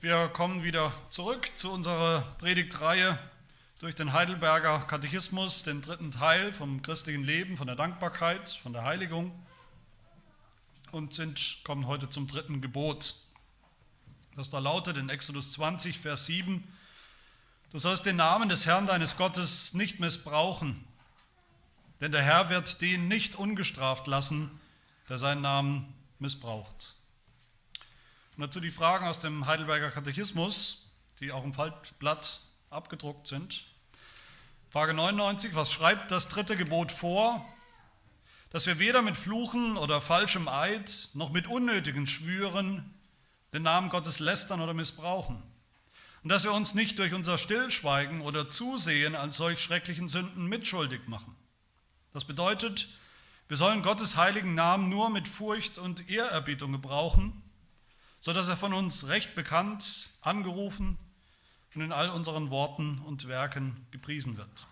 Wir kommen wieder zurück zu unserer Predigtreihe durch den Heidelberger Katechismus, den dritten Teil vom christlichen Leben, von der Dankbarkeit, von der Heiligung und sind, kommen heute zum dritten Gebot. Das da lautet in Exodus 20, Vers 7, Du sollst den Namen des Herrn deines Gottes nicht missbrauchen, denn der Herr wird den nicht ungestraft lassen, der seinen Namen missbraucht. Und dazu die Fragen aus dem Heidelberger Katechismus, die auch im Faltblatt abgedruckt sind. Frage 99, was schreibt das dritte Gebot vor? Dass wir weder mit Fluchen oder falschem Eid noch mit unnötigen Schwüren den Namen Gottes lästern oder missbrauchen. Und dass wir uns nicht durch unser Stillschweigen oder Zusehen an solch schrecklichen Sünden mitschuldig machen. Das bedeutet, wir sollen Gottes heiligen Namen nur mit Furcht und Ehrerbietung gebrauchen, sodass er von uns recht bekannt, angerufen und in all unseren Worten und Werken gepriesen wird.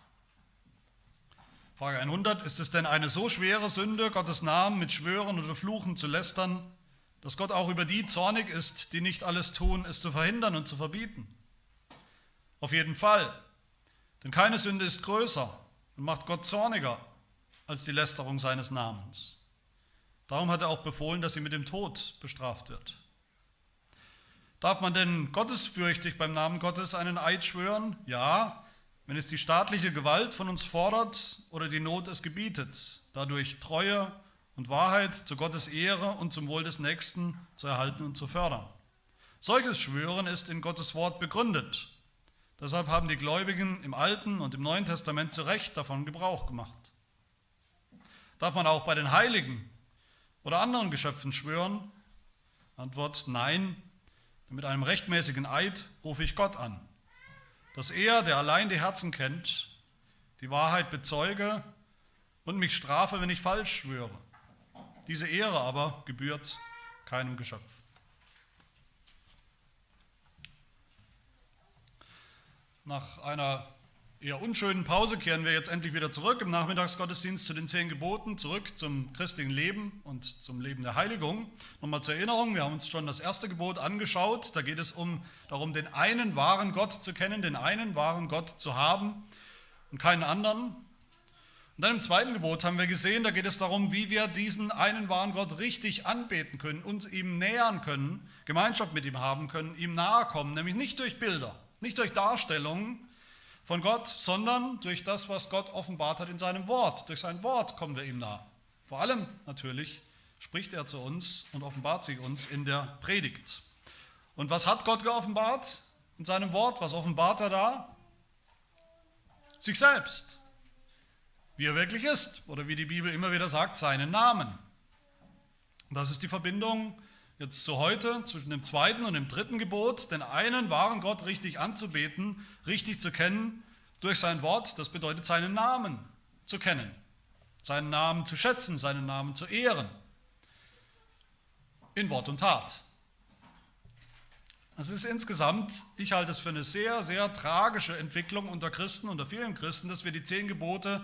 Frage 100. Ist es denn eine so schwere Sünde, Gottes Namen mit Schwören oder Fluchen zu lästern, dass Gott auch über die zornig ist, die nicht alles tun, es zu verhindern und zu verbieten? Auf jeden Fall. Denn keine Sünde ist größer und macht Gott zorniger als die Lästerung seines Namens. Darum hat er auch befohlen, dass sie mit dem Tod bestraft wird. Darf man denn gottesfürchtig beim Namen Gottes einen Eid schwören? Ja, wenn es die staatliche Gewalt von uns fordert oder die Not es gebietet, dadurch Treue und Wahrheit zu Gottes Ehre und zum Wohl des Nächsten zu erhalten und zu fördern. Solches Schwören ist in Gottes Wort begründet Deshalb haben die Gläubigen im Alten und im Neuen Testament zu Recht davon Gebrauch gemacht. Darf man auch bei den Heiligen oder anderen Geschöpfen schwören? Antwort nein. Mit einem rechtmäßigen Eid rufe ich Gott an, dass er, der allein die Herzen kennt, die Wahrheit bezeuge und mich strafe, wenn ich falsch schwöre. Diese Ehre aber gebührt keinem Geschöpf. Nach einer eher unschönen Pause kehren wir jetzt endlich wieder zurück im Nachmittagsgottesdienst zu den zehn Geboten, zurück zum christlichen Leben und zum Leben der Heiligung. Nochmal zur Erinnerung, wir haben uns schon das erste Gebot angeschaut. Da geht es um darum, den einen wahren Gott zu kennen, den einen wahren Gott zu haben und keinen anderen. Und dann im zweiten Gebot haben wir gesehen, da geht es darum, wie wir diesen einen wahren Gott richtig anbeten können, uns ihm nähern können, Gemeinschaft mit ihm haben können, ihm nahe kommen, nämlich nicht durch Bilder nicht durch Darstellungen von Gott, sondern durch das, was Gott offenbart hat in seinem Wort. Durch sein Wort kommen wir ihm nah. Vor allem natürlich spricht er zu uns und offenbart sich uns in der Predigt. Und was hat Gott geoffenbart in seinem Wort? Was offenbart er da? Sich selbst. Wie er wirklich ist. Oder wie die Bibel immer wieder sagt, seinen Namen. Das ist die Verbindung jetzt zu heute zwischen dem zweiten und dem dritten Gebot, den einen wahren Gott richtig anzubeten, richtig zu kennen durch sein Wort, das bedeutet seinen Namen zu kennen, seinen Namen zu schätzen, seinen Namen zu ehren, in Wort und Tat. Das ist insgesamt, ich halte es für eine sehr, sehr tragische Entwicklung unter Christen, unter vielen Christen, dass wir die zehn Gebote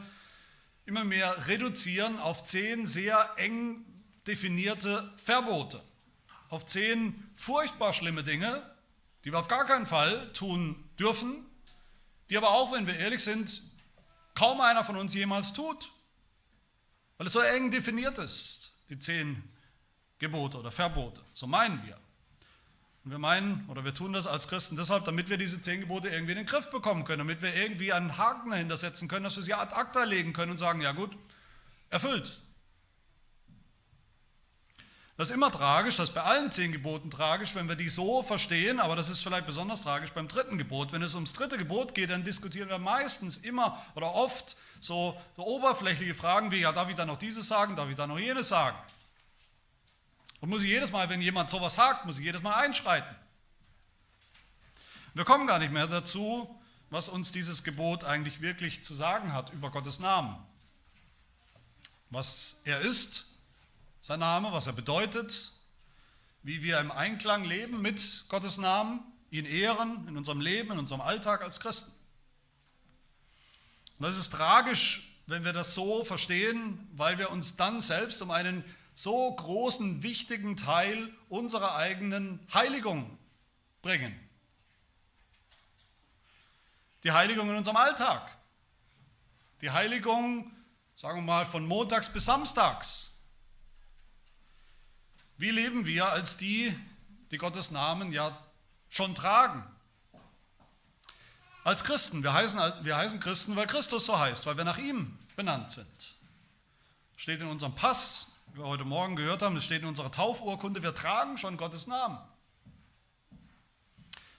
immer mehr reduzieren auf zehn sehr eng definierte Verbote auf zehn furchtbar schlimme Dinge, die wir auf gar keinen Fall tun dürfen, die aber auch, wenn wir ehrlich sind, kaum einer von uns jemals tut, weil es so eng definiert ist, die zehn Gebote oder Verbote. So meinen wir. Und wir meinen, oder wir tun das als Christen deshalb, damit wir diese zehn Gebote irgendwie in den Griff bekommen können, damit wir irgendwie einen Haken dahinter setzen können, dass wir sie ad acta legen können und sagen, ja gut, erfüllt, das ist immer tragisch, das ist bei allen zehn Geboten tragisch, wenn wir die so verstehen, aber das ist vielleicht besonders tragisch beim dritten Gebot. Wenn es ums dritte Gebot geht, dann diskutieren wir meistens immer oder oft so, so oberflächliche Fragen wie, ja, darf ich da noch dieses sagen, darf ich da noch jenes sagen? Und muss ich jedes Mal, wenn jemand sowas sagt, muss ich jedes Mal einschreiten. Wir kommen gar nicht mehr dazu, was uns dieses Gebot eigentlich wirklich zu sagen hat über Gottes Namen. Was er ist, sein Name, was er bedeutet, wie wir im Einklang leben mit Gottes Namen, ihn ehren in unserem Leben, in unserem Alltag als Christen. Und das ist tragisch, wenn wir das so verstehen, weil wir uns dann selbst um einen so großen, wichtigen Teil unserer eigenen Heiligung bringen. Die Heiligung in unserem Alltag. Die Heiligung, sagen wir mal, von montags bis samstags. Wie leben wir als die, die Gottes Namen ja schon tragen? Als Christen. Wir heißen, wir heißen Christen, weil Christus so heißt, weil wir nach ihm benannt sind. Steht in unserem Pass, wie wir heute Morgen gehört haben, es steht in unserer Taufurkunde, wir tragen schon Gottes Namen.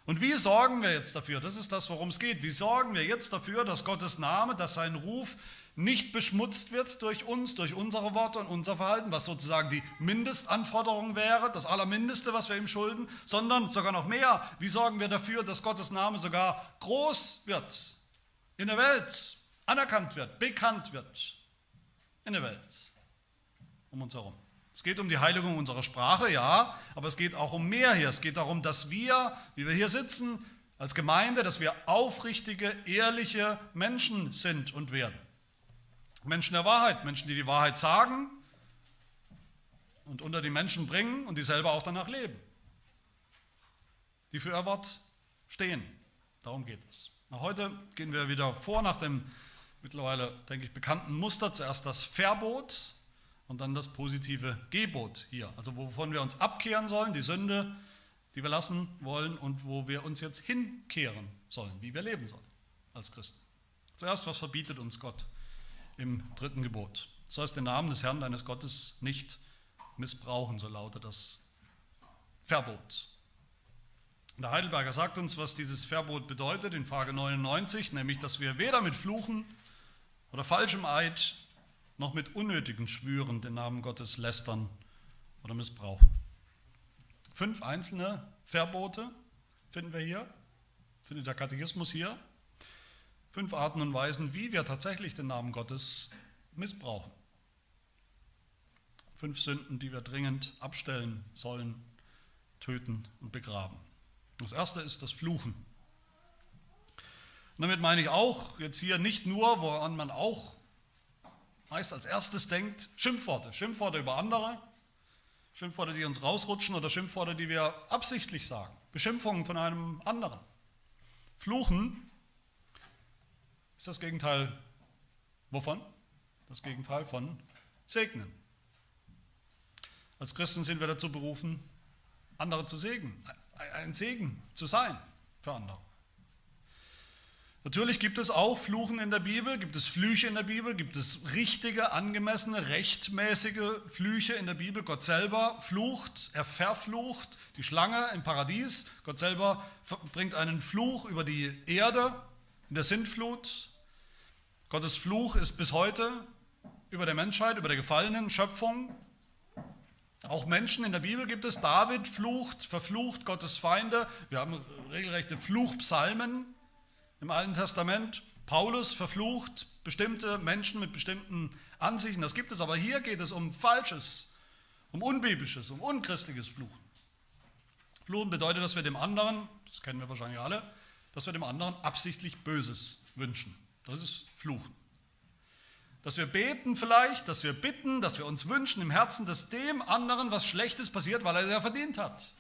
Und wie sorgen wir jetzt dafür? Das ist das, worum es geht. Wie sorgen wir jetzt dafür, dass Gottes Name, dass sein Ruf nicht beschmutzt wird durch uns, durch unsere Worte und unser Verhalten, was sozusagen die Mindestanforderung wäre, das Allermindeste, was wir ihm schulden, sondern sogar noch mehr. Wie sorgen wir dafür, dass Gottes Name sogar groß wird in der Welt, anerkannt wird, bekannt wird in der Welt um uns herum? Es geht um die Heiligung unserer Sprache, ja, aber es geht auch um mehr hier. Es geht darum, dass wir, wie wir hier sitzen, als Gemeinde, dass wir aufrichtige, ehrliche Menschen sind und werden. Menschen der Wahrheit, Menschen, die die Wahrheit sagen und unter die Menschen bringen und die selber auch danach leben. Die für ihr Wort stehen. Darum geht es. heute gehen wir wieder vor nach dem mittlerweile, denke ich, bekannten Muster. Zuerst das Verbot, und dann das positive Gebot hier. Also wovon wir uns abkehren sollen, die Sünde, die wir lassen wollen und wo wir uns jetzt hinkehren sollen, wie wir leben sollen als Christen. Zuerst, was verbietet uns Gott im dritten Gebot? Du sollst den Namen des Herrn deines Gottes nicht missbrauchen, so lautet das Verbot. Der Heidelberger sagt uns, was dieses Verbot bedeutet in Frage 99, nämlich, dass wir weder mit Fluchen oder falschem Eid noch mit unnötigen Schwüren den Namen Gottes lästern oder missbrauchen. Fünf einzelne Verbote finden wir hier, findet der Katechismus hier. Fünf Arten und Weisen, wie wir tatsächlich den Namen Gottes missbrauchen. Fünf Sünden, die wir dringend abstellen sollen, töten und begraben. Das erste ist das Fluchen. Und damit meine ich auch jetzt hier nicht nur, woran man auch meist als erstes denkt, Schimpfworte. Schimpfworte über andere, Schimpfworte, die uns rausrutschen oder Schimpfworte, die wir absichtlich sagen. Beschimpfungen von einem anderen. Fluchen ist das Gegenteil wovon? Das Gegenteil von segnen. Als Christen sind wir dazu berufen, andere zu segnen, ein Segen zu sein für andere. Natürlich gibt es auch Fluchen in der Bibel, gibt es Flüche in der Bibel, gibt es richtige, angemessene, rechtmäßige Flüche in der Bibel. Gott selber flucht, er verflucht die Schlange im Paradies. Gott selber bringt einen Fluch über die Erde in der Sintflut. Gottes Fluch ist bis heute über der Menschheit, über der gefallenen Schöpfung. Auch Menschen in der Bibel gibt es. David flucht, verflucht Gottes Feinde. Wir haben regelrechte Fluchpsalmen im Alten Testament. Paulus verflucht bestimmte Menschen mit bestimmten Ansichten. Das gibt es, aber hier geht es um Falsches, um Unbiblisches, um unchristliches Fluchen. Fluchen bedeutet, dass wir dem anderen, das kennen wir wahrscheinlich alle, dass wir dem anderen absichtlich Böses wünschen. Das ist Fluchen. Dass wir beten vielleicht, dass wir bitten, dass wir uns wünschen im Herzen, dass dem anderen was Schlechtes passiert, weil er es ja verdient hat.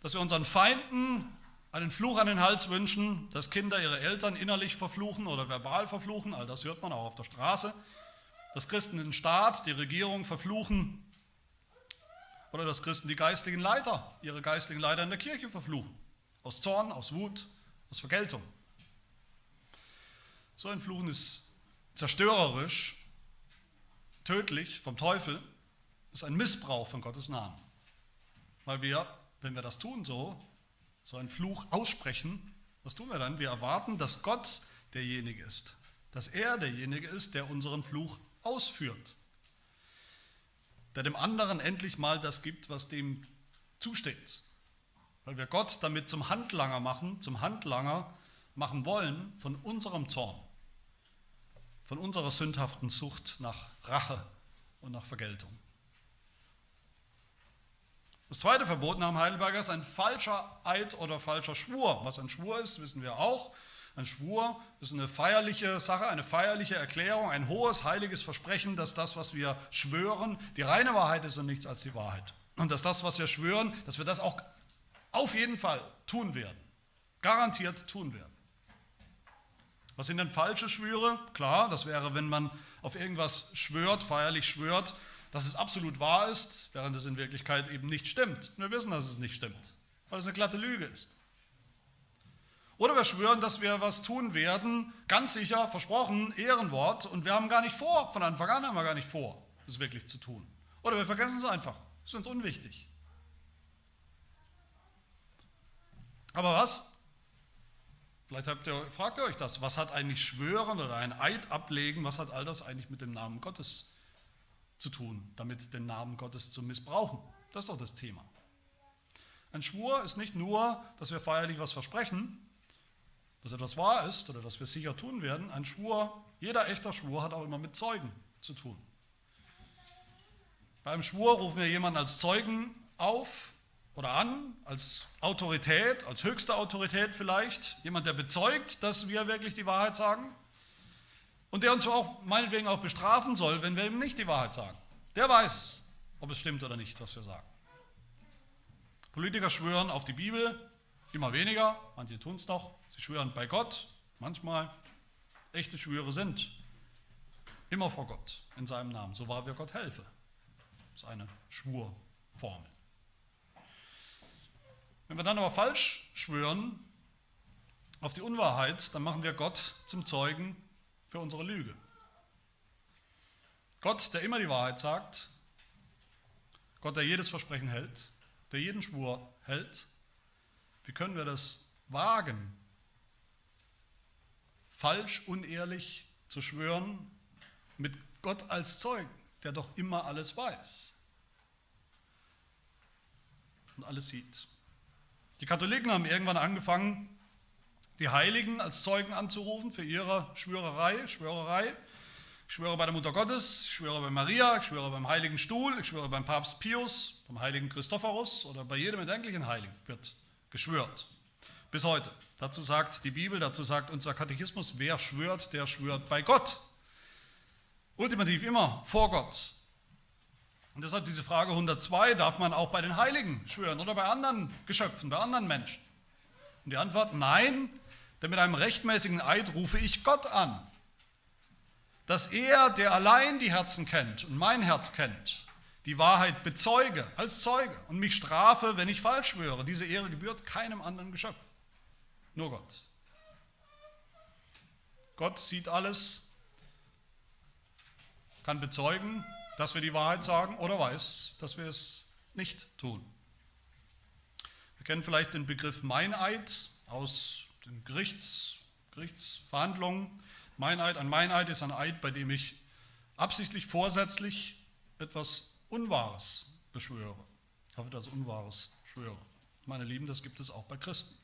Dass wir unseren Feinden einen Fluch an den Hals wünschen, dass Kinder ihre Eltern innerlich verfluchen oder verbal verfluchen, all das hört man auch auf der Straße, dass Christen den Staat, die Regierung verfluchen oder dass Christen die geistlichen Leiter, ihre geistlichen Leiter in der Kirche verfluchen, aus Zorn, aus Wut, aus Vergeltung. So ein Fluchen ist zerstörerisch, tödlich vom Teufel, ist ein Missbrauch von Gottes Namen. Weil wir, wenn wir das tun so, so einen Fluch aussprechen, was tun wir dann? Wir erwarten, dass Gott derjenige ist, dass er derjenige ist, der unseren Fluch ausführt, der dem anderen endlich mal das gibt, was dem zusteht. Weil wir Gott damit zum Handlanger machen, zum Handlanger machen wollen von unserem Zorn, von unserer sündhaften Sucht nach Rache und nach Vergeltung. Das zweite Verbot nach dem Heidelberger ist ein falscher Eid oder falscher Schwur. Was ein Schwur ist, wissen wir auch. Ein Schwur ist eine feierliche Sache, eine feierliche Erklärung, ein hohes, heiliges Versprechen, dass das, was wir schwören, die reine Wahrheit ist und nichts als die Wahrheit. und dass das, was wir schwören, dass wir das auch auf jeden Fall tun werden. Garantiert tun werden. Was sind denn falsche Schwüre? Klar, das wäre, wenn man auf irgendwas schwört, feierlich schwört, dass es absolut wahr ist, während es in Wirklichkeit eben nicht stimmt. Wir wissen, dass es nicht stimmt, weil es eine glatte Lüge ist. Oder wir schwören, dass wir was tun werden, ganz sicher, versprochen, Ehrenwort, und wir haben gar nicht vor, von Anfang an haben wir gar nicht vor, es wirklich zu tun. Oder wir vergessen es einfach, es ist uns unwichtig. Aber was? Vielleicht ihr, fragt ihr euch das, was hat eigentlich Schwören oder ein Eid ablegen, was hat all das eigentlich mit dem Namen Gottes zu tun, damit den Namen Gottes zu missbrauchen? Das ist doch das Thema. Ein Schwur ist nicht nur, dass wir feierlich was versprechen, dass etwas wahr ist oder dass wir sicher tun werden. Ein Schwur, jeder echter Schwur hat auch immer mit Zeugen zu tun. Beim Schwur rufen wir jemanden als Zeugen auf oder an, als Autorität, als höchste Autorität vielleicht, jemand, der bezeugt, dass wir wirklich die Wahrheit sagen und der uns auch meinetwegen auch bestrafen soll, wenn wir ihm nicht die Wahrheit sagen. Der weiß, ob es stimmt oder nicht, was wir sagen. Politiker schwören auf die Bibel, immer weniger, manche tun es noch, Sie schwören bei Gott, manchmal. Echte Schwüre sind immer vor Gott in seinem Namen, so wahr wir Gott helfe. Das ist eine Schwurformel. Wenn wir dann aber falsch schwören auf die Unwahrheit, dann machen wir Gott zum Zeugen für unsere Lüge. Gott, der immer die Wahrheit sagt, Gott, der jedes Versprechen hält, der jeden Schwur hält, wie können wir das wagen, falsch, unehrlich zu schwören mit Gott als Zeugen, der doch immer alles weiß und alles sieht. Die Katholiken haben irgendwann angefangen, die Heiligen als Zeugen anzurufen für ihre Schwörerei, Schwörerei. Ich schwöre bei der Mutter Gottes, ich schwöre bei Maria, ich schwöre beim Heiligen Stuhl, ich schwöre beim Papst Pius, beim Heiligen Christophorus oder bei jedem erdenklichen Heiligen wird geschwört. Bis heute. Dazu sagt die Bibel, dazu sagt unser Katechismus, wer schwört, der schwört bei Gott. Ultimativ immer vor Gott. Und deshalb diese Frage 102, darf man auch bei den Heiligen schwören oder bei anderen Geschöpfen, bei anderen Menschen? Und die Antwort, nein, denn mit einem rechtmäßigen Eid rufe ich Gott an, dass er, der allein die Herzen kennt und mein Herz kennt, die Wahrheit bezeuge als Zeuge und mich strafe, wenn ich falsch schwöre. Diese Ehre gebührt keinem anderen Geschöpf. Nur Gott. Gott sieht alles, kann bezeugen, dass wir die Wahrheit sagen oder weiß, dass wir es nicht tun. Wir kennen vielleicht den Begriff Meineid aus den Gerichts, Gerichtsverhandlungen. Meineid, ein Meineid ist ein Eid, bei dem ich absichtlich, vorsätzlich etwas Unwahres beschwöre. Ich hoffe, das Unwahres schwöre. Meine Lieben, das gibt es auch bei Christen.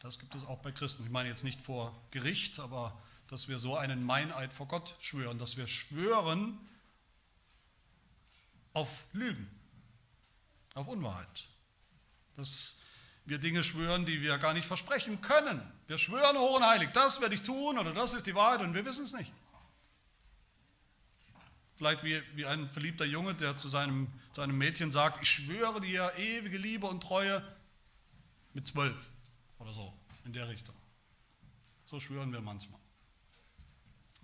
Das gibt es auch bei Christen. Ich meine jetzt nicht vor Gericht, aber dass wir so einen Meineid vor Gott schwören, dass wir schwören auf Lügen, auf Unwahrheit. Dass wir Dinge schwören, die wir gar nicht versprechen können. Wir schwören hoch und heilig, das werde ich tun oder das ist die Wahrheit und wir wissen es nicht. Vielleicht wie, wie ein verliebter Junge, der zu seinem, zu einem Mädchen sagt, ich schwöre dir ewige Liebe und Treue mit zwölf oder so, in der Richtung. So schwören wir manchmal.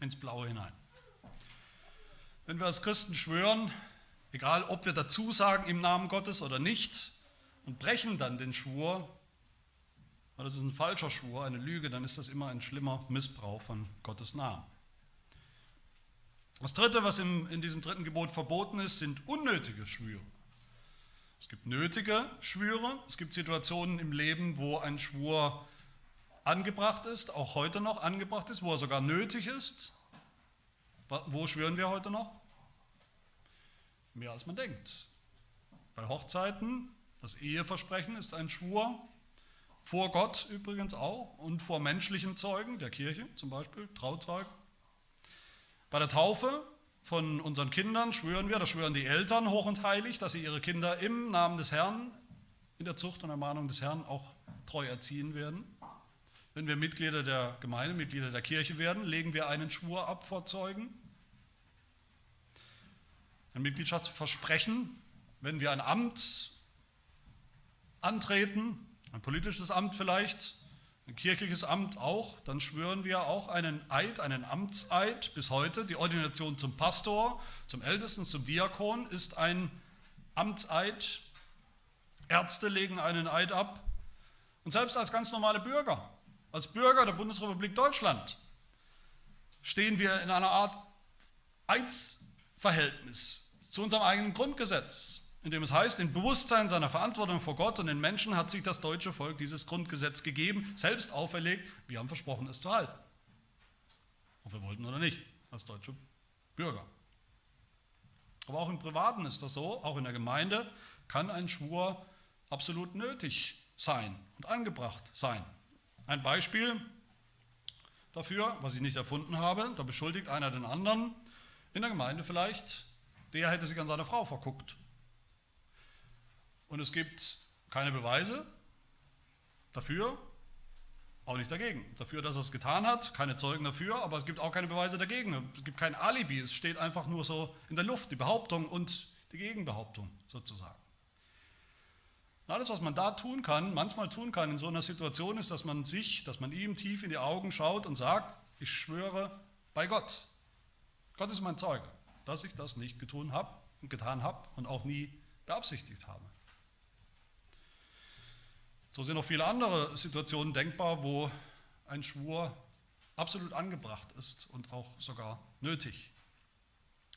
Ins Blaue hinein. Wenn wir als Christen schwören, egal ob wir dazu sagen im Namen Gottes oder nicht, und brechen dann den Schwur, weil das ist ein falscher Schwur, eine Lüge, dann ist das immer ein schlimmer Missbrauch von Gottes Namen. Das Dritte, was im, in diesem dritten Gebot verboten ist, sind unnötige Schwüre. Es gibt nötige Schwüre, es gibt Situationen im Leben, wo ein Schwur angebracht ist, auch heute noch angebracht ist, wo er sogar nötig ist. Wo schwören wir heute noch? Mehr als man denkt. Bei Hochzeiten, das Eheversprechen ist ein Schwur, vor Gott übrigens auch und vor menschlichen Zeugen, der Kirche zum Beispiel, Trauzeugen. Bei der Taufe von unseren Kindern schwören wir, das schwören die Eltern hoch und heilig, dass sie ihre Kinder im Namen des Herrn, in der Zucht und Ermahnung des Herrn auch treu erziehen werden. Wenn wir Mitglieder der Gemeinde, Mitglieder der Kirche werden, legen wir einen Schwur ab vor Zeugen. Ein Mitgliedschaftsversprechen wenn wir ein Amt antreten, ein politisches Amt vielleicht, ein kirchliches Amt auch, dann schwören wir auch einen Eid, einen Amtseid bis heute. Die Ordination zum Pastor, zum Ältesten, zum Diakon ist ein Amtseid. Ärzte legen einen Eid ab. Und selbst als ganz normale Bürger, als Bürger der Bundesrepublik Deutschland, stehen wir in einer Art Eidsverhältnis zu unserem eigenen Grundgesetz in dem es heißt, im Bewusstsein seiner Verantwortung vor Gott und den Menschen hat sich das deutsche Volk dieses Grundgesetz gegeben, selbst auferlegt. Wir haben versprochen, es zu halten. Ob wir wollten oder nicht, als deutsche Bürger. Aber auch im Privaten ist das so, auch in der Gemeinde kann ein Schwur absolut nötig sein und angebracht sein. Ein Beispiel dafür, was ich nicht erfunden habe, da beschuldigt einer den anderen, in der Gemeinde vielleicht, der hätte sich an seine Frau verguckt und es gibt keine Beweise dafür, auch nicht dagegen. Dafür, dass er es getan hat, keine Zeugen dafür, aber es gibt auch keine Beweise dagegen. Es gibt kein Alibi, es steht einfach nur so in der Luft, die Behauptung und die Gegenbehauptung sozusagen. Und alles, was man da tun kann, manchmal tun kann in so einer Situation, ist, dass man sich, dass man ihm tief in die Augen schaut und sagt, ich schwöre bei Gott. Gott ist mein Zeuge, dass ich das nicht getan habe und getan habe und auch nie beabsichtigt habe. So sind noch viele andere Situationen denkbar, wo ein Schwur absolut angebracht ist und auch sogar nötig.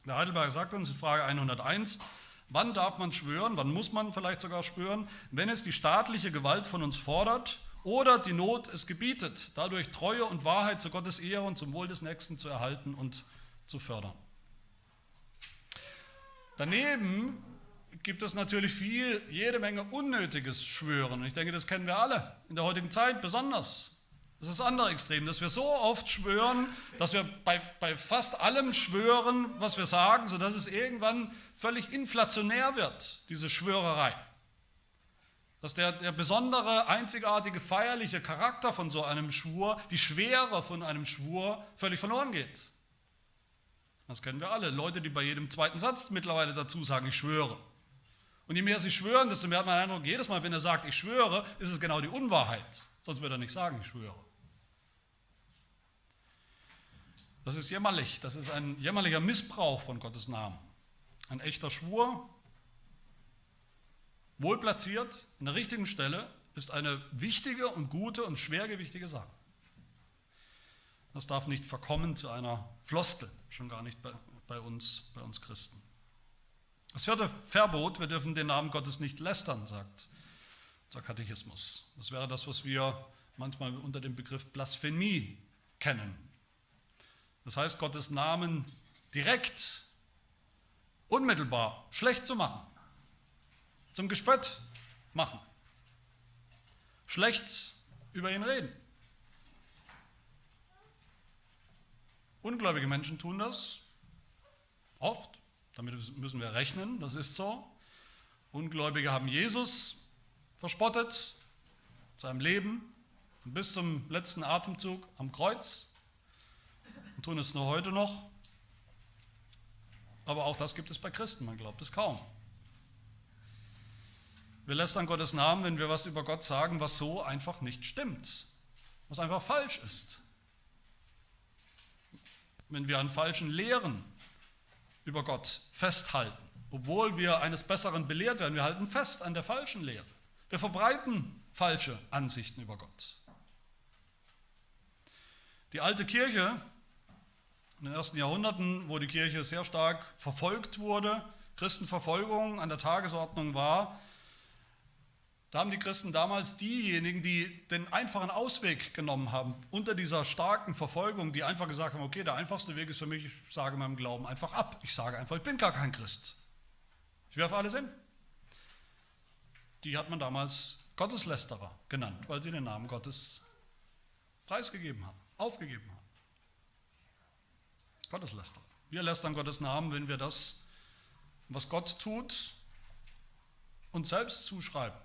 Der Heidelberg sagt uns in Frage 101, wann darf man schwören, wann muss man vielleicht sogar schwören, wenn es die staatliche Gewalt von uns fordert oder die Not es gebietet, dadurch Treue und Wahrheit zu Gottes Ehre und zum Wohl des Nächsten zu erhalten und zu fördern. Daneben gibt es natürlich viel, jede Menge unnötiges Schwören. Und ich denke, das kennen wir alle, in der heutigen Zeit besonders. Das ist das andere Extrem, dass wir so oft schwören, dass wir bei, bei fast allem schwören, was wir sagen, sodass es irgendwann völlig inflationär wird, diese Schwörerei. Dass der, der besondere, einzigartige, feierliche Charakter von so einem Schwur, die Schwere von einem Schwur völlig verloren geht. Das kennen wir alle. Leute, die bei jedem zweiten Satz mittlerweile dazu sagen, ich schwöre. Und je mehr sie schwören, desto mehr hat man den Eindruck, jedes Mal, wenn er sagt, ich schwöre, ist es genau die Unwahrheit. Sonst würde er nicht sagen, ich schwöre. Das ist jämmerlich. Das ist ein jämmerlicher Missbrauch von Gottes Namen. Ein echter Schwur, wohl platziert, an der richtigen Stelle, ist eine wichtige und gute und schwergewichtige Sache. Das darf nicht verkommen zu einer Floskel, schon gar nicht bei, bei uns, bei uns Christen. Das vierte Verbot, wir dürfen den Namen Gottes nicht lästern, sagt unser Katechismus. Das wäre das, was wir manchmal unter dem Begriff Blasphemie kennen. Das heißt, Gottes Namen direkt, unmittelbar schlecht zu machen, zum Gespött machen, schlecht über ihn reden. Ungläubige Menschen tun das oft damit müssen wir rechnen, das ist so. Ungläubige haben Jesus verspottet, seinem Leben bis zum letzten Atemzug am Kreuz und tun es nur heute noch. Aber auch das gibt es bei Christen, man glaubt es kaum. Wir lästern Gottes Namen, wenn wir was über Gott sagen, was so einfach nicht stimmt, was einfach falsch ist. Wenn wir an falschen Lehren über Gott festhalten. Obwohl wir eines Besseren belehrt werden, wir halten fest an der falschen Lehre. Wir verbreiten falsche Ansichten über Gott. Die alte Kirche in den ersten Jahrhunderten, wo die Kirche sehr stark verfolgt wurde, Christenverfolgung an der Tagesordnung war, da haben die Christen damals diejenigen, die den einfachen Ausweg genommen haben, unter dieser starken Verfolgung, die einfach gesagt haben, okay, der einfachste Weg ist für mich, ich sage meinem Glauben einfach ab. Ich sage einfach, ich bin gar kein Christ. Ich werfe alles hin. Die hat man damals Gotteslästerer genannt, weil sie den Namen Gottes preisgegeben haben, aufgegeben haben. Gotteslästerer. Wir lästern Gottes Namen, wenn wir das, was Gott tut, uns selbst zuschreiben.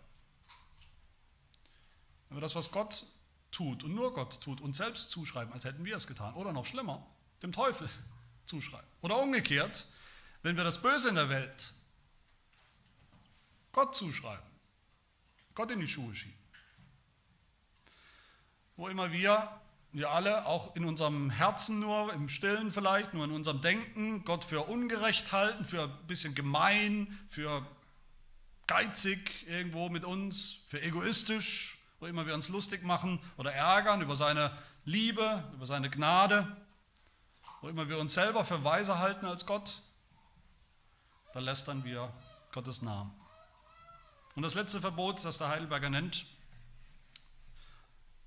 Wenn wir das, was Gott tut und nur Gott tut, uns selbst zuschreiben, als hätten wir es getan. Oder noch schlimmer, dem Teufel zuschreiben. Oder umgekehrt, wenn wir das Böse in der Welt Gott zuschreiben, Gott in die Schuhe schieben. Wo immer wir, wir alle, auch in unserem Herzen nur, im Stillen vielleicht, nur in unserem Denken, Gott für ungerecht halten, für ein bisschen gemein, für geizig irgendwo mit uns, für egoistisch, wo immer wir uns lustig machen oder ärgern über seine Liebe, über seine Gnade, wo immer wir uns selber für weiser halten als Gott, da lästern wir Gottes Namen. Und das letzte Verbot, das der Heidelberger nennt,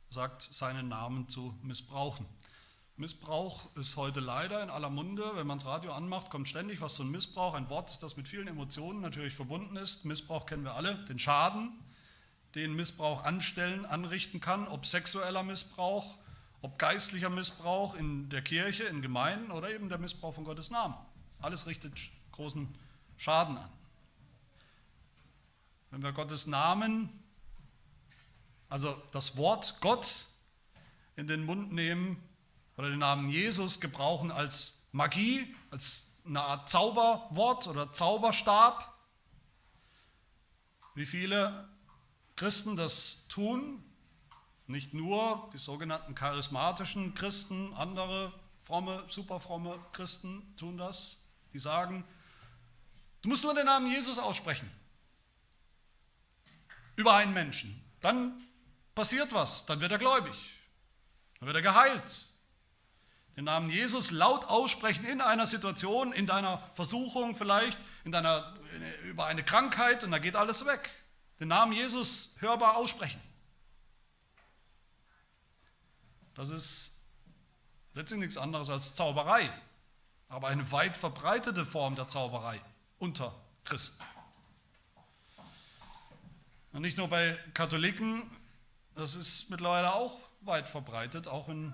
sagt, seinen Namen zu missbrauchen. Missbrauch ist heute leider in aller Munde. Wenn man das Radio anmacht, kommt ständig was zum Missbrauch. Ein Wort, das mit vielen Emotionen natürlich verbunden ist. Missbrauch kennen wir alle. Den Schaden, den Missbrauch anstellen, anrichten kann. Ob sexueller Missbrauch, ob geistlicher Missbrauch in der Kirche, in Gemeinden oder eben der Missbrauch von Gottes Namen. Alles richtet großen Schaden an. Wenn wir Gottes Namen, also das Wort Gott in den Mund nehmen oder den Namen Jesus gebrauchen als Magie, als eine Art Zauberwort oder Zauberstab, wie viele Christen das tun, nicht nur die sogenannten charismatischen Christen, andere fromme, superfromme Christen tun das, die sagen, du musst nur den Namen Jesus aussprechen über einen Menschen. Dann passiert was, dann wird er gläubig, dann wird er geheilt. Den Namen Jesus laut aussprechen in einer Situation, in deiner Versuchung vielleicht, in deiner, über eine Krankheit und da geht alles weg. Den Namen Jesus hörbar aussprechen. Das ist letztlich nichts anderes als Zauberei, aber eine weit verbreitete Form der Zauberei unter Christen. Und nicht nur bei Katholiken, das ist mittlerweile auch weit verbreitet, auch in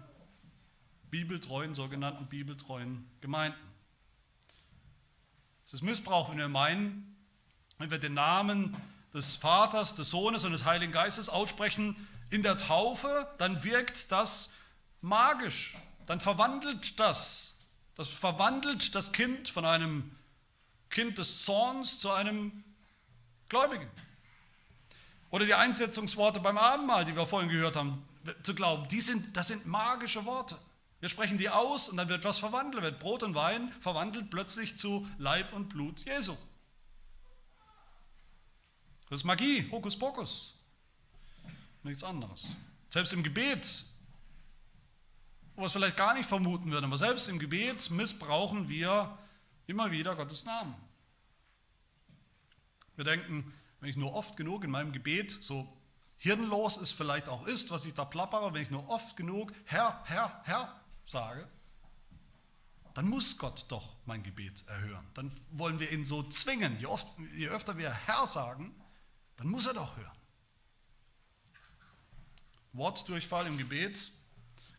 bibeltreuen, sogenannten bibeltreuen Gemeinden. Es ist Missbrauch, wenn wir meinen, wenn wir den Namen des Vaters, des Sohnes und des Heiligen Geistes aussprechen in der Taufe, dann wirkt das magisch. Dann verwandelt das. Das verwandelt das Kind von einem Kind des Zorns zu einem Gläubigen. Oder die Einsetzungsworte beim Abendmahl, die wir vorhin gehört haben, zu glauben, die sind, das sind magische Worte. Wir sprechen die aus und dann wird was verwandelt, wird Brot und Wein verwandelt plötzlich zu Leib und Blut Jesu. Das ist Magie, Hokuspokus. Nichts anderes. Selbst im Gebet, es vielleicht gar nicht vermuten würden, aber selbst im Gebet missbrauchen wir immer wieder Gottes Namen. Wir denken, wenn ich nur oft genug in meinem Gebet, so hirnlos es vielleicht auch ist, was ich da plappere, wenn ich nur oft genug Herr, Herr, Herr sage, dann muss Gott doch mein Gebet erhören. Dann wollen wir ihn so zwingen. Je, oft, je öfter wir Herr sagen, dann muss er doch hören. Wortdurchfall im Gebet,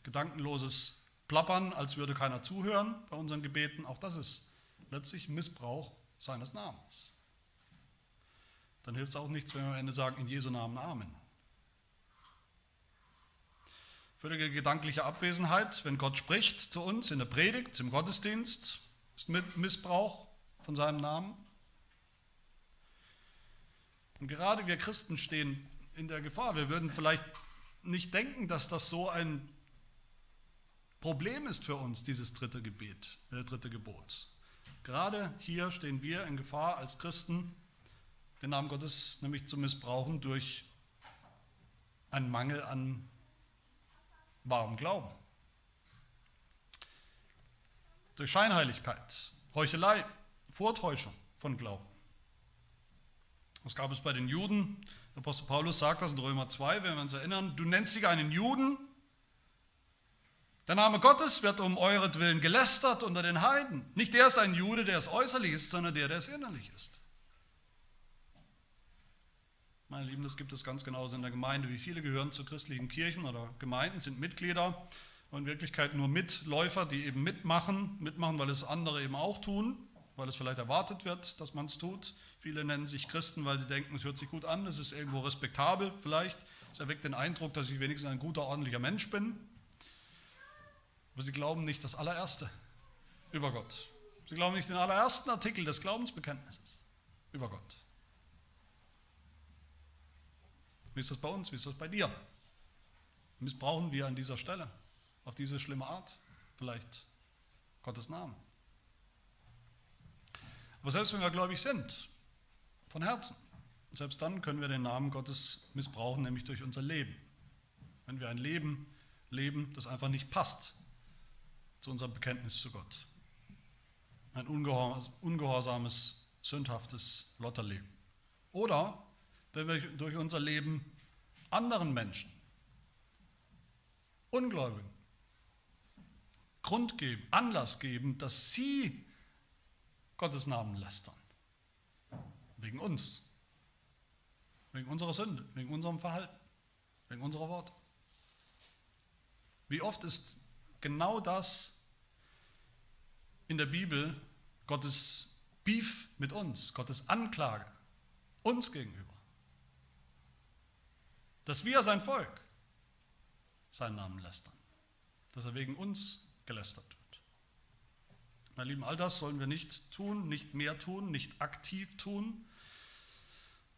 gedankenloses Plappern, als würde keiner zuhören bei unseren Gebeten, auch das ist letztlich Missbrauch seines Namens dann hilft es auch nichts, wenn wir am Ende sagen, in Jesu Namen Amen. Völlige gedankliche Abwesenheit, wenn Gott spricht zu uns in der Predigt, im Gottesdienst, ist Missbrauch von seinem Namen. Und gerade wir Christen stehen in der Gefahr. Wir würden vielleicht nicht denken, dass das so ein Problem ist für uns, dieses dritte Gebet, äh, dritte Gebot. Gerade hier stehen wir in Gefahr als Christen, den Namen Gottes nämlich zu missbrauchen durch einen Mangel an wahrem Glauben. Durch Scheinheiligkeit, Heuchelei, Vortäuschung von Glauben. Das gab es bei den Juden. Der Apostel Paulus sagt das in Römer 2, wenn wir uns erinnern. Du nennst dich einen Juden. Der Name Gottes wird um euretwillen gelästert unter den Heiden. Nicht der ist ein Jude, der es äußerlich ist, sondern der, der es innerlich ist. Meine Lieben, das gibt es ganz genauso in der Gemeinde. Wie viele gehören zu christlichen Kirchen oder Gemeinden, sind Mitglieder und in Wirklichkeit nur Mitläufer, die eben mitmachen, mitmachen, weil es andere eben auch tun, weil es vielleicht erwartet wird, dass man es tut. Viele nennen sich Christen, weil sie denken, es hört sich gut an, es ist irgendwo respektabel vielleicht. Es erweckt den Eindruck, dass ich wenigstens ein guter, ordentlicher Mensch bin. Aber sie glauben nicht das allererste über Gott. Sie glauben nicht den allerersten Artikel des Glaubensbekenntnisses über Gott. Wie ist das bei uns? Wie ist das bei dir? Missbrauchen wir an dieser Stelle, auf diese schlimme Art, vielleicht Gottes Namen? Aber selbst wenn wir gläubig sind, von Herzen, selbst dann können wir den Namen Gottes missbrauchen, nämlich durch unser Leben. Wenn wir ein Leben leben, das einfach nicht passt zu unserem Bekenntnis zu Gott. Ein ungehorsames, sündhaftes Lotterleben. Oder wenn wir durch unser Leben anderen Menschen, Ungläubigen, Grund geben, Anlass geben, dass sie Gottes Namen lästern. Wegen uns. Wegen unserer Sünde, wegen unserem Verhalten, wegen unserer Worte. Wie oft ist genau das in der Bibel Gottes Beef mit uns, Gottes Anklage uns gegenüber? Dass wir sein Volk seinen Namen lästern, dass er wegen uns gelästert wird. Meine Lieben, all das sollen wir nicht tun, nicht mehr tun, nicht aktiv tun.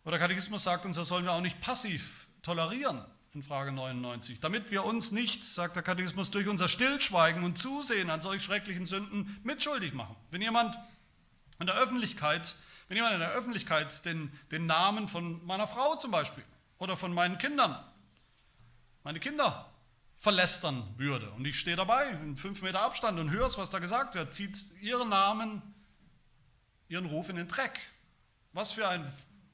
Und der Katechismus sagt uns, das sollen wir auch nicht passiv tolerieren in Frage 99, damit wir uns nicht, sagt der Katechismus, durch unser Stillschweigen und Zusehen an solch schrecklichen Sünden mitschuldig machen. Wenn jemand in der Öffentlichkeit, wenn jemand in der Öffentlichkeit den, den Namen von meiner Frau zum Beispiel oder von meinen Kindern, meine Kinder verlästern würde und ich stehe dabei in fünf Meter Abstand und höre es, was da gesagt wird, zieht ihren Namen, ihren Ruf in den Dreck. Was für ein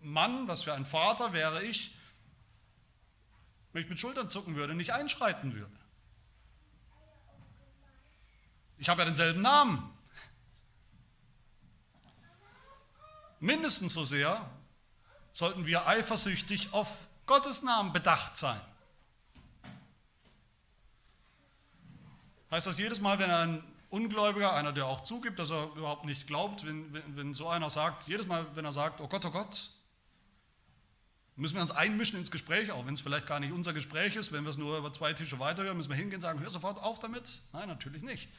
Mann, was für ein Vater wäre ich, wenn ich mit Schultern zucken würde, nicht einschreiten würde. Ich habe ja denselben Namen. Mindestens so sehr sollten wir eifersüchtig auf Gottes Namen bedacht sein. Heißt das jedes Mal, wenn ein Ungläubiger, einer, der auch zugibt, dass er überhaupt nicht glaubt, wenn, wenn, wenn so einer sagt, jedes Mal, wenn er sagt, oh Gott, oh Gott, Müssen wir uns einmischen ins Gespräch, auch wenn es vielleicht gar nicht unser Gespräch ist, wenn wir es nur über zwei Tische weiterhören, müssen wir hingehen und sagen, hör sofort auf damit? Nein, natürlich nicht.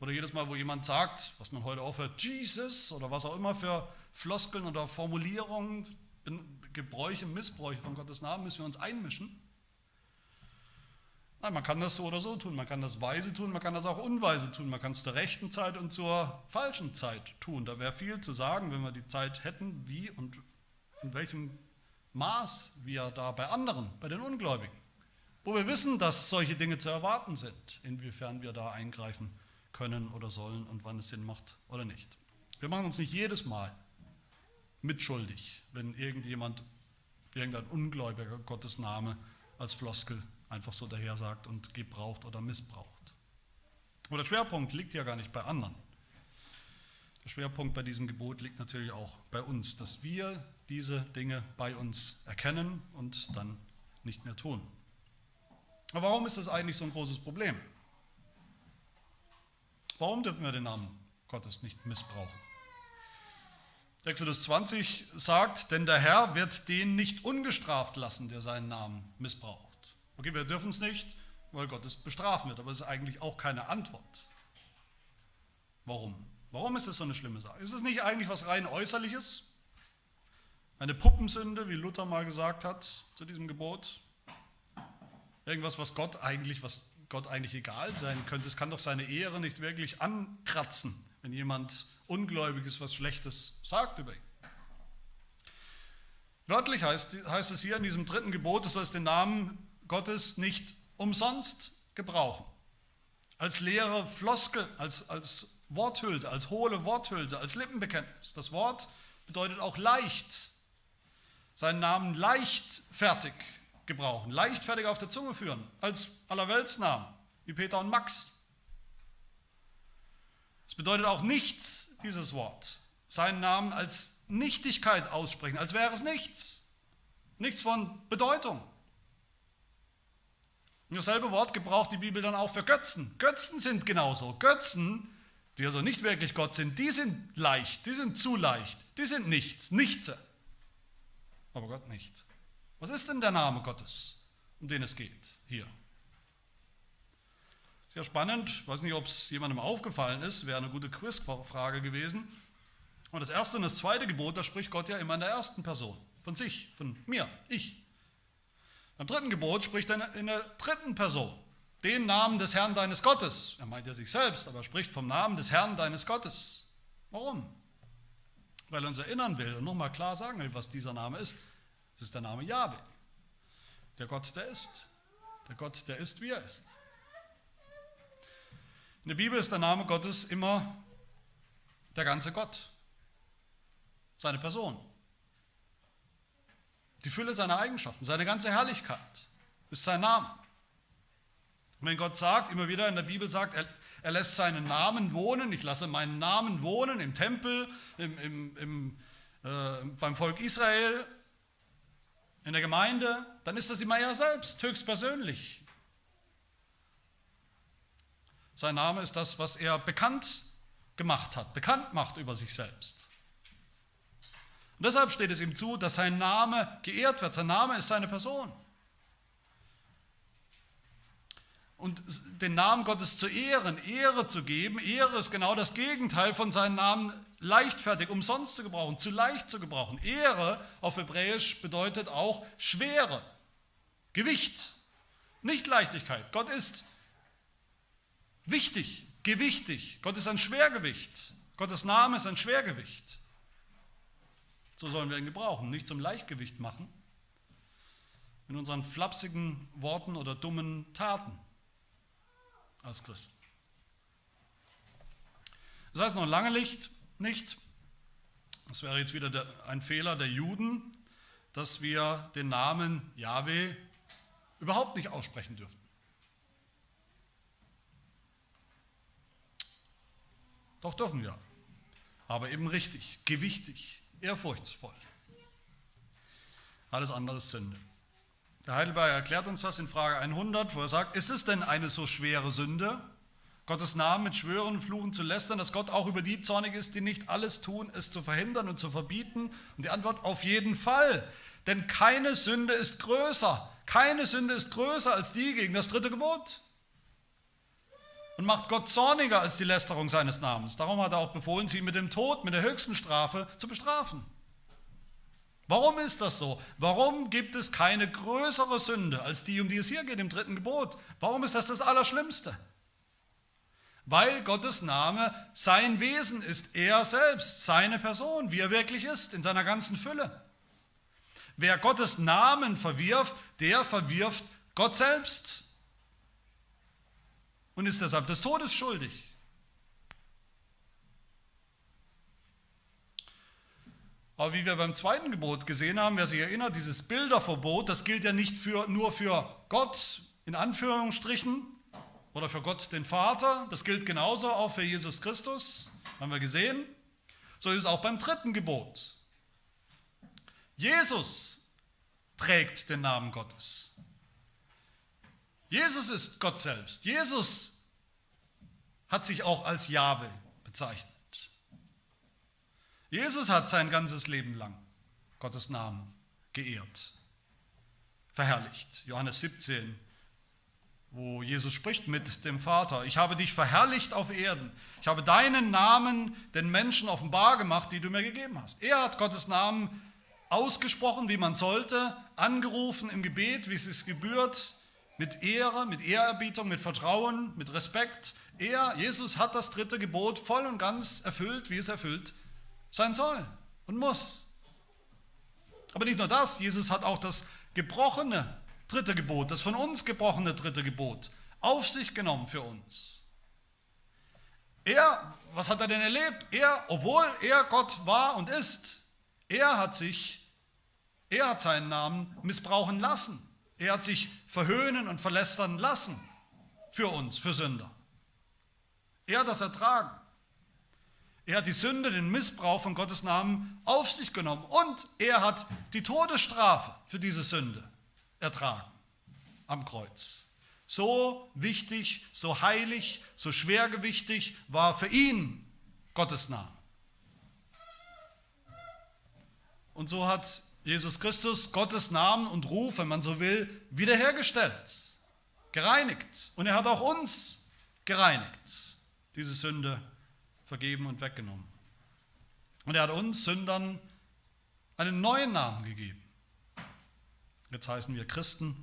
Oder jedes Mal, wo jemand sagt, was man heute auch hört, Jesus oder was auch immer für Floskeln oder Formulierungen, Gebräuche, Missbräuche von Gottes Namen, müssen wir uns einmischen. Nein, man kann das so oder so tun. Man kann das weise tun, man kann das auch unweise tun. Man kann es zur rechten Zeit und zur falschen Zeit tun. Da wäre viel zu sagen, wenn wir die Zeit hätten, wie und in welchem Maß wir da bei anderen, bei den Ungläubigen, wo wir wissen, dass solche Dinge zu erwarten sind, inwiefern wir da eingreifen können oder sollen und wann es Sinn macht oder nicht. Wir machen uns nicht jedes Mal mitschuldig, wenn irgendjemand, irgendein Ungläubiger Gottes Name als Floskel einfach so daher sagt und gebraucht oder missbraucht. Aber der Schwerpunkt liegt ja gar nicht bei anderen. Der Schwerpunkt bei diesem Gebot liegt natürlich auch bei uns, dass wir diese Dinge bei uns erkennen und dann nicht mehr tun. Aber warum ist das eigentlich so ein großes Problem? Warum dürfen wir den Namen Gottes nicht missbrauchen? Exodus 20 sagt, denn der Herr wird den nicht ungestraft lassen, der seinen Namen missbraucht. Okay, wir dürfen es nicht, weil Gott es bestrafen wird, aber es ist eigentlich auch keine Antwort. Warum? Warum ist es so eine schlimme Sache? Ist es nicht eigentlich was rein Äußerliches? Eine Puppensünde, wie Luther mal gesagt hat zu diesem Gebot? Irgendwas, was Gott eigentlich, was Gott eigentlich egal sein könnte. Es kann doch seine Ehre nicht wirklich ankratzen, wenn jemand Ungläubiges was Schlechtes sagt über ihn. Wörtlich heißt, heißt es hier in diesem dritten Gebot, du sollst den Namen Gottes nicht umsonst gebrauchen. Als leere Floskel, als, als Worthülse, als hohle Worthülse, als Lippenbekenntnis. Das Wort bedeutet auch leicht. Seinen Namen leichtfertig gebrauchen, leichtfertig auf der Zunge führen, als Allerweltsnamen, wie Peter und Max. Es bedeutet auch nichts, dieses Wort. Seinen Namen als Nichtigkeit aussprechen, als wäre es nichts. Nichts von Bedeutung. Und dasselbe Wort gebraucht die Bibel dann auch für Götzen. Götzen sind genauso. Götzen die also nicht wirklich Gott sind, die sind leicht, die sind zu leicht, die sind nichts, nichts. Aber Gott nicht. Was ist denn der Name Gottes, um den es geht hier? Sehr spannend, ich weiß nicht, ob es jemandem aufgefallen ist, wäre eine gute Quizfrage gewesen. Und das erste und das zweite Gebot, da spricht Gott ja immer in der ersten Person, von sich, von mir, ich. Beim dritten Gebot spricht er in der dritten Person. Den Namen des Herrn deines Gottes. Er meint ja sich selbst, aber spricht vom Namen des Herrn deines Gottes. Warum? Weil er uns erinnern will und nochmal klar sagen will, was dieser Name ist. Es ist der Name Jahwe. Der Gott, der ist. Der Gott, der ist, wie er ist. In der Bibel ist der Name Gottes immer der ganze Gott, seine Person, die Fülle seiner Eigenschaften, seine ganze Herrlichkeit ist sein Name. Und wenn Gott sagt, immer wieder in der Bibel sagt, er, er lässt seinen Namen wohnen, ich lasse meinen Namen wohnen im Tempel, im, im, im, äh, beim Volk Israel, in der Gemeinde, dann ist das immer er selbst, höchstpersönlich. Sein Name ist das, was er bekannt gemacht hat, bekannt macht über sich selbst. Und deshalb steht es ihm zu, dass sein Name geehrt wird. Sein Name ist seine Person. Und den Namen Gottes zu ehren, Ehre zu geben, Ehre ist genau das Gegenteil von seinem Namen leichtfertig, umsonst zu gebrauchen, zu leicht zu gebrauchen. Ehre auf Hebräisch bedeutet auch Schwere, Gewicht, nicht Leichtigkeit. Gott ist wichtig, gewichtig. Gott ist ein Schwergewicht. Gottes Name ist ein Schwergewicht. So sollen wir ihn gebrauchen, nicht zum Leichtgewicht machen in unseren flapsigen Worten oder dummen Taten als Christen. Das heißt noch lange nicht, nicht, das wäre jetzt wieder der, ein Fehler der Juden, dass wir den Namen Yahweh überhaupt nicht aussprechen dürften. Doch dürfen wir, aber eben richtig, gewichtig, ehrfurchtsvoll. Alles andere ist Sünde. Der Heidelberger erklärt uns das in Frage 100, wo er sagt, ist es denn eine so schwere Sünde, Gottes Namen mit Schwören Fluchen zu lästern, dass Gott auch über die zornig ist, die nicht alles tun, es zu verhindern und zu verbieten? Und die Antwort, auf jeden Fall. Denn keine Sünde ist größer, keine Sünde ist größer als die gegen das dritte Gebot. Und macht Gott zorniger als die Lästerung seines Namens. Darum hat er auch befohlen, sie mit dem Tod, mit der höchsten Strafe zu bestrafen. Warum ist das so? Warum gibt es keine größere Sünde als die, um die es hier geht im dritten Gebot? Warum ist das das Allerschlimmste? Weil Gottes Name sein Wesen ist, er selbst, seine Person, wie er wirklich ist, in seiner ganzen Fülle. Wer Gottes Namen verwirft, der verwirft Gott selbst und ist deshalb des Todes schuldig. Aber wie wir beim zweiten Gebot gesehen haben, wer sich erinnert, dieses Bilderverbot, das gilt ja nicht für, nur für Gott in Anführungsstrichen oder für Gott den Vater, das gilt genauso auch für Jesus Christus, haben wir gesehen. So ist es auch beim dritten Gebot. Jesus trägt den Namen Gottes. Jesus ist Gott selbst. Jesus hat sich auch als Jahwe bezeichnet. Jesus hat sein ganzes Leben lang Gottes Namen geehrt, verherrlicht. Johannes 17, wo Jesus spricht mit dem Vater, ich habe dich verherrlicht auf Erden. Ich habe deinen Namen den Menschen offenbar gemacht, die du mir gegeben hast. Er hat Gottes Namen ausgesprochen, wie man sollte, angerufen im Gebet, wie es sich gebührt, mit Ehre, mit Ehrerbietung, mit Vertrauen, mit Respekt. Er, Jesus, hat das dritte Gebot voll und ganz erfüllt, wie es erfüllt sein soll und muss. Aber nicht nur das, Jesus hat auch das gebrochene dritte Gebot, das von uns gebrochene dritte Gebot auf sich genommen für uns. Er, was hat er denn erlebt? Er, obwohl er Gott war und ist, er hat sich, er hat seinen Namen missbrauchen lassen. Er hat sich verhöhnen und verlästern lassen für uns, für Sünder. Er hat das ertragen. Er hat die Sünde, den Missbrauch von Gottes Namen auf sich genommen und er hat die Todesstrafe für diese Sünde ertragen am Kreuz. So wichtig, so heilig, so schwergewichtig war für ihn Gottes Name. Und so hat Jesus Christus Gottes Namen und Ruf, wenn man so will, wiederhergestellt, gereinigt. Und er hat auch uns gereinigt, diese Sünde vergeben und weggenommen. Und er hat uns Sündern einen neuen Namen gegeben. Jetzt heißen wir Christen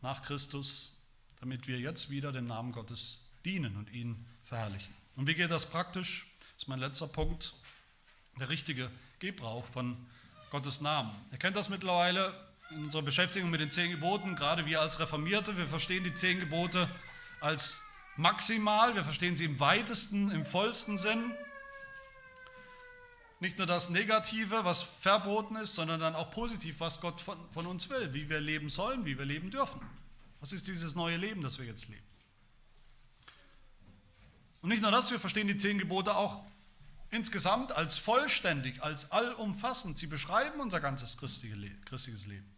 nach Christus, damit wir jetzt wieder dem Namen Gottes dienen und ihn verherrlichen. Und wie geht das praktisch? Das ist mein letzter Punkt. Der richtige Gebrauch von Gottes Namen. Ihr kennt das mittlerweile in unserer Beschäftigung mit den zehn Geboten, gerade wir als Reformierte, wir verstehen die zehn Gebote als maximal, wir verstehen sie im weitesten, im vollsten Sinn. Nicht nur das Negative, was verboten ist, sondern dann auch positiv, was Gott von, von uns will, wie wir leben sollen, wie wir leben dürfen. Was ist dieses neue Leben, das wir jetzt leben? Und nicht nur das, wir verstehen die zehn Gebote auch insgesamt als vollständig, als allumfassend. Sie beschreiben unser ganzes christliches Leben.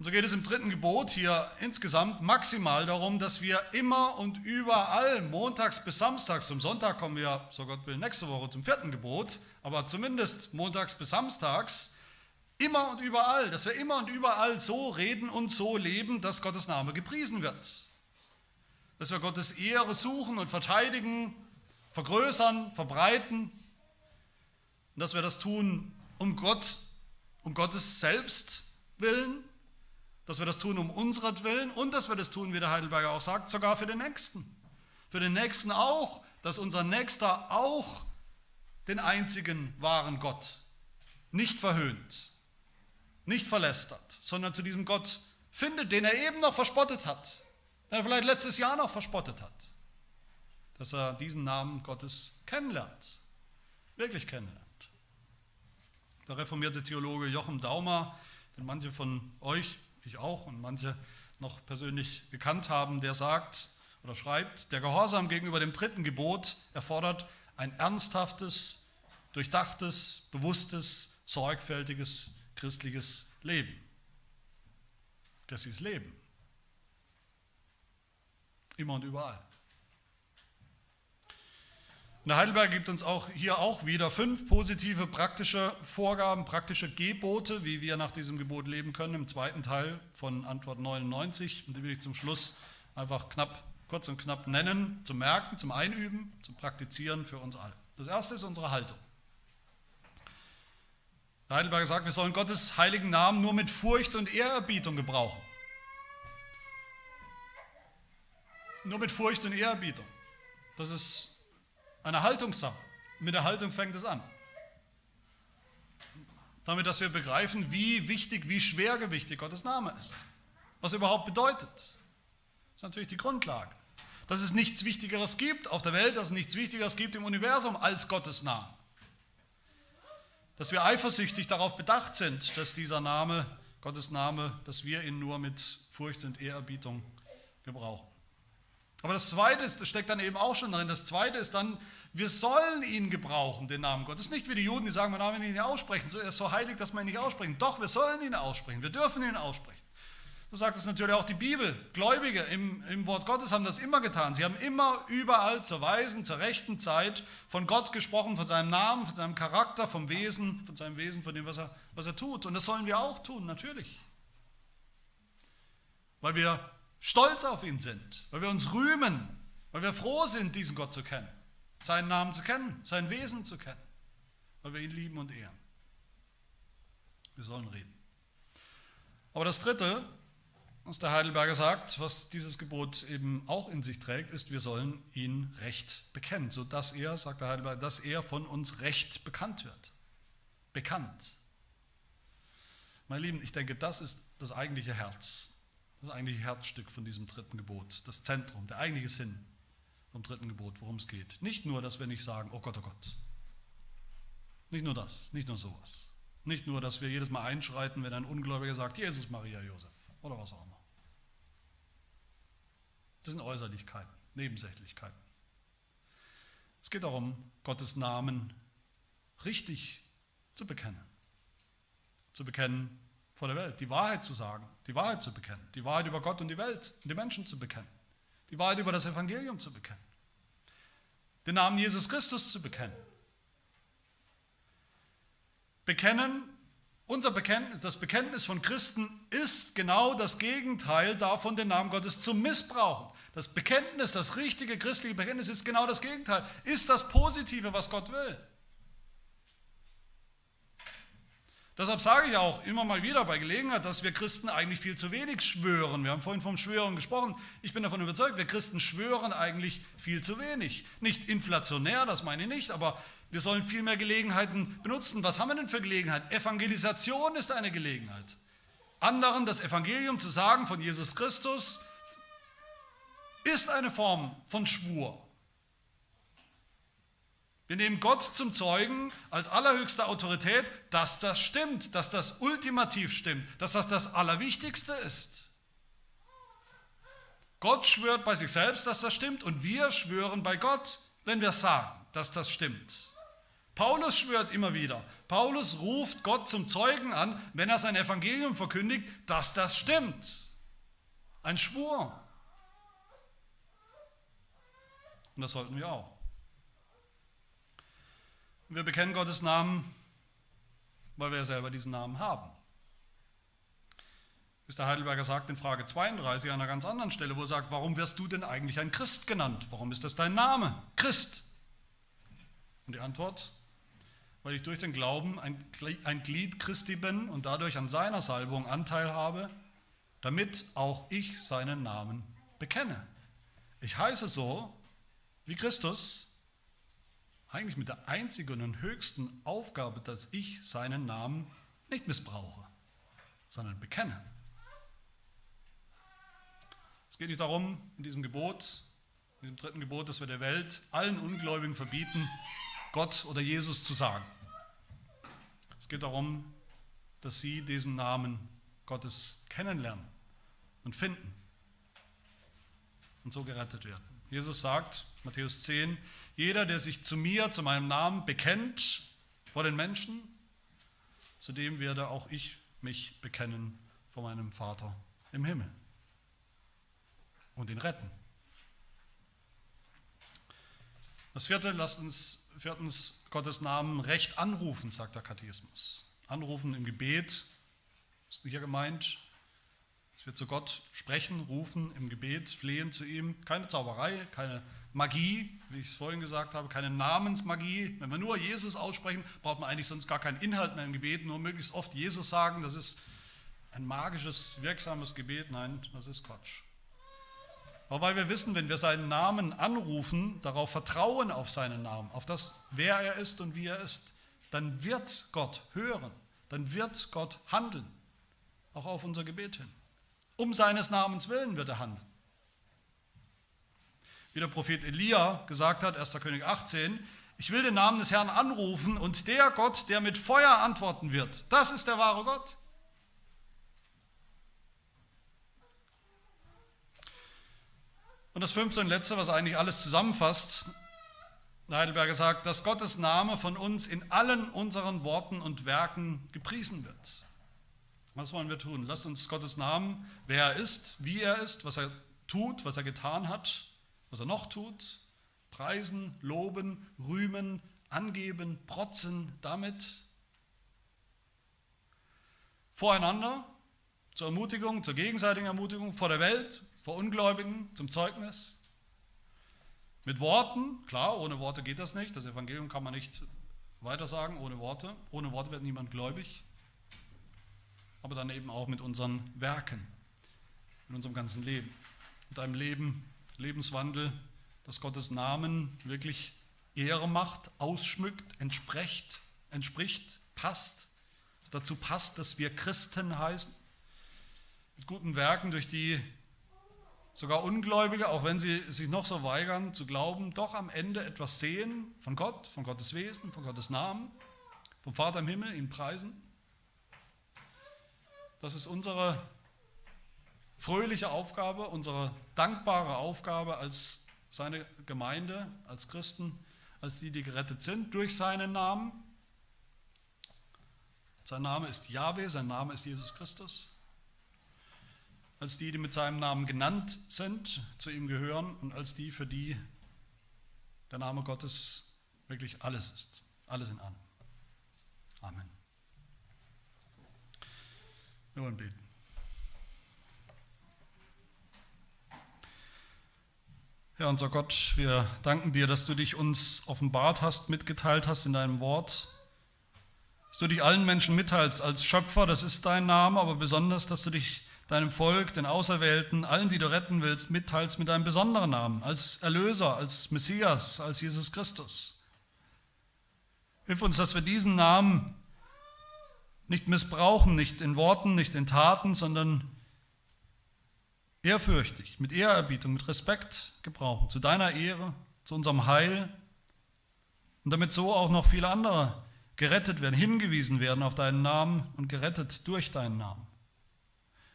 Und so geht es im dritten Gebot hier insgesamt maximal darum, dass wir immer und überall, montags bis samstags, zum Sonntag kommen wir, so Gott will, nächste Woche zum vierten Gebot, aber zumindest montags bis samstags, immer und überall, dass wir immer und überall so reden und so leben, dass Gottes Name gepriesen wird. Dass wir Gottes Ehre suchen und verteidigen, vergrößern, verbreiten. Und dass wir das tun um Gott, um Gottes selbst willen dass wir das tun um Willen und dass wir das tun, wie der Heidelberger auch sagt, sogar für den Nächsten. Für den Nächsten auch, dass unser Nächster auch den einzigen wahren Gott nicht verhöhnt, nicht verlästert, sondern zu diesem Gott findet, den er eben noch verspottet hat, den er vielleicht letztes Jahr noch verspottet hat, dass er diesen Namen Gottes kennenlernt, wirklich kennenlernt. Der reformierte Theologe Jochen Daumer, den manche von euch ich auch und manche noch persönlich gekannt haben, der sagt oder schreibt, der Gehorsam gegenüber dem dritten Gebot erfordert ein ernsthaftes, durchdachtes, bewusstes, sorgfältiges christliches Leben. Christliches Leben. Immer und überall. Und Heidelberg gibt uns auch hier auch wieder fünf positive praktische Vorgaben, praktische Gebote, wie wir nach diesem Gebot leben können, im zweiten Teil von Antwort 99. Und die will ich zum Schluss einfach knapp, kurz und knapp nennen, zum Merken, zum Einüben, zum Praktizieren für uns alle. Das erste ist unsere Haltung. Der Heidelberger sagt, wir sollen Gottes heiligen Namen nur mit Furcht und Ehrerbietung gebrauchen. Nur mit Furcht und Ehrerbietung. Das ist eine Haltungssache. Mit der Haltung fängt es an. Damit, dass wir begreifen, wie wichtig, wie schwergewichtig Gottes Name ist. Was er überhaupt bedeutet. Das ist natürlich die Grundlage. Dass es nichts Wichtigeres gibt auf der Welt, dass es nichts Wichtigeres gibt im Universum als Gottes Name. Dass wir eifersüchtig darauf bedacht sind, dass dieser Name, Gottes Name, dass wir ihn nur mit Furcht und Ehrerbietung gebrauchen. Aber das Zweite ist, das steckt dann eben auch schon drin, das Zweite ist dann, wir sollen ihn gebrauchen, den Namen Gottes. Nicht wie die Juden, die sagen, wir Namen ihn nicht aussprechen, er ist so heilig, dass man ihn nicht aussprechen. Doch, wir sollen ihn aussprechen, wir dürfen ihn aussprechen. So sagt es natürlich auch die Bibel. Gläubige im, im Wort Gottes haben das immer getan. Sie haben immer überall zur weisen, zur rechten Zeit von Gott gesprochen, von seinem Namen, von seinem Charakter, vom Wesen, von seinem Wesen, von dem, was er, was er tut. Und das sollen wir auch tun, natürlich. Weil wir stolz auf ihn sind, weil wir uns rühmen, weil wir froh sind, diesen Gott zu kennen, seinen Namen zu kennen, sein Wesen zu kennen, weil wir ihn lieben und ehren. Wir sollen reden. Aber das Dritte, was der Heidelberger sagt, was dieses Gebot eben auch in sich trägt, ist, wir sollen ihn recht bekennen, sodass er, sagt der Heidelberger, dass er von uns recht bekannt wird. Bekannt. Meine Lieben, ich denke, das ist das eigentliche Herz das eigentliche Herzstück von diesem dritten Gebot, das Zentrum, der eigentliche Sinn vom dritten Gebot, worum es geht. Nicht nur, dass wir nicht sagen, oh Gott, oh Gott. Nicht nur das, nicht nur sowas. Nicht nur, dass wir jedes Mal einschreiten, wenn ein Ungläubiger sagt, Jesus, Maria, Josef oder was auch immer. Das sind Äußerlichkeiten, Nebensächlichkeiten. Es geht darum, Gottes Namen richtig zu bekennen. Zu bekennen vor der Welt, die Wahrheit zu sagen, die Wahrheit zu bekennen, die Wahrheit über Gott und die Welt und die Menschen zu bekennen, die Wahrheit über das Evangelium zu bekennen, den Namen Jesus Christus zu bekennen. Bekennen, unser Bekenntnis, das Bekenntnis von Christen ist genau das Gegenteil davon, den Namen Gottes zu missbrauchen. Das Bekenntnis, das richtige christliche Bekenntnis ist genau das Gegenteil, ist das Positive, was Gott will. Deshalb sage ich auch immer mal wieder bei Gelegenheit, dass wir Christen eigentlich viel zu wenig schwören. Wir haben vorhin vom Schwören gesprochen. Ich bin davon überzeugt, wir Christen schwören eigentlich viel zu wenig. Nicht inflationär, das meine ich nicht, aber wir sollen viel mehr Gelegenheiten benutzen. Was haben wir denn für Gelegenheit? Evangelisation ist eine Gelegenheit. Anderen das Evangelium zu sagen von Jesus Christus ist eine Form von Schwur. Wir nehmen Gott zum Zeugen als allerhöchste Autorität, dass das stimmt, dass das ultimativ stimmt, dass das das Allerwichtigste ist. Gott schwört bei sich selbst, dass das stimmt und wir schwören bei Gott, wenn wir sagen, dass das stimmt. Paulus schwört immer wieder. Paulus ruft Gott zum Zeugen an, wenn er sein Evangelium verkündigt, dass das stimmt. Ein Schwur. Und das sollten wir auch. Wir bekennen Gottes Namen, weil wir ja selber diesen Namen haben. Mr. Heidelberger sagt in Frage 32 an einer ganz anderen Stelle, wo er sagt, warum wirst du denn eigentlich ein Christ genannt? Warum ist das dein Name? Christ. Und die Antwort, weil ich durch den Glauben ein Glied Christi bin und dadurch an seiner Salbung Anteil habe, damit auch ich seinen Namen bekenne. Ich heiße so wie Christus eigentlich mit der einzigen und höchsten Aufgabe, dass ich seinen Namen nicht missbrauche, sondern bekenne. Es geht nicht darum, in diesem Gebot, in diesem dritten Gebot, dass wir der Welt, allen Ungläubigen verbieten, Gott oder Jesus zu sagen. Es geht darum, dass sie diesen Namen Gottes kennenlernen und finden und so gerettet werden. Jesus sagt, Matthäus 10, jeder, der sich zu mir, zu meinem Namen bekennt vor den Menschen, zu dem werde auch ich mich bekennen vor meinem Vater im Himmel und ihn retten. Das vierte, lasst uns viertens Gottes Namen recht anrufen, sagt der Katechismus. Anrufen im Gebet ist hier gemeint, dass wir zu Gott sprechen, rufen im Gebet, flehen zu ihm. Keine Zauberei, keine Magie, wie ich es vorhin gesagt habe, keine Namensmagie. Wenn wir nur Jesus aussprechen, braucht man eigentlich sonst gar keinen Inhalt mehr im Gebet, nur möglichst oft Jesus sagen. Das ist ein magisches, wirksames Gebet. Nein, das ist Quatsch. Aber weil wir wissen, wenn wir seinen Namen anrufen, darauf vertrauen auf seinen Namen, auf das, wer er ist und wie er ist, dann wird Gott hören, dann wird Gott handeln, auch auf unser Gebet hin. Um seines Namens willen wird er handeln. Wie der Prophet Elia gesagt hat, 1. König 18, ich will den Namen des Herrn anrufen und der Gott, der mit Feuer antworten wird, das ist der wahre Gott. Und das fünfte und letzte, was eigentlich alles zusammenfasst, Heidelberger sagt, dass Gottes Name von uns in allen unseren Worten und Werken gepriesen wird. Was wollen wir tun? Lasst uns Gottes Namen, wer er ist, wie er ist, was er tut, was er getan hat, was er noch tut, preisen, loben, rühmen, angeben, protzen damit. Voreinander, zur Ermutigung, zur gegenseitigen Ermutigung, vor der Welt, vor Ungläubigen, zum Zeugnis. Mit Worten, klar, ohne Worte geht das nicht. Das Evangelium kann man nicht weitersagen ohne Worte. Ohne Worte wird niemand gläubig. Aber dann eben auch mit unseren Werken, in unserem ganzen Leben. Mit einem Leben, Lebenswandel, das Gottes Namen wirklich Ehre macht, ausschmückt, entspricht, entspricht, passt, es dazu passt, dass wir Christen heißen, mit guten Werken, durch die sogar Ungläubige, auch wenn sie sich noch so weigern zu glauben, doch am Ende etwas sehen von Gott, von Gottes Wesen, von Gottes Namen, vom Vater im Himmel, ihn preisen. Das ist unsere fröhliche Aufgabe, unsere dankbare Aufgabe als seine Gemeinde, als Christen, als die, die gerettet sind durch seinen Namen. Sein Name ist Yahweh, sein Name ist Jesus Christus. Als die, die mit seinem Namen genannt sind, zu ihm gehören und als die, für die der Name Gottes wirklich alles ist. Alles in allem. Amen. Wir wollen beten. Ja, unser Gott, wir danken dir, dass du dich uns offenbart hast, mitgeteilt hast in deinem Wort, Dass du dich allen Menschen mitteilst als Schöpfer, das ist dein Name, aber besonders, dass du dich deinem Volk, den Auserwählten, allen, die du retten willst, mitteilst mit einem besonderen Namen, als Erlöser, als Messias, als Jesus Christus. Hilf uns, dass wir diesen Namen nicht missbrauchen, nicht in Worten, nicht in Taten, sondern ehrfürchtig, mit Ehrerbietung, mit Respekt gebrauchen, zu deiner Ehre, zu unserem Heil und damit so auch noch viele andere gerettet werden, hingewiesen werden auf deinen Namen und gerettet durch deinen Namen.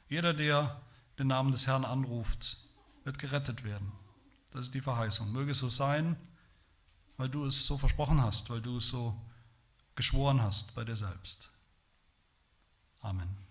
Jeder, der den Namen des Herrn anruft, wird gerettet werden. Das ist die Verheißung. Möge es so sein, weil du es so versprochen hast, weil du es so geschworen hast bei dir selbst. Amen.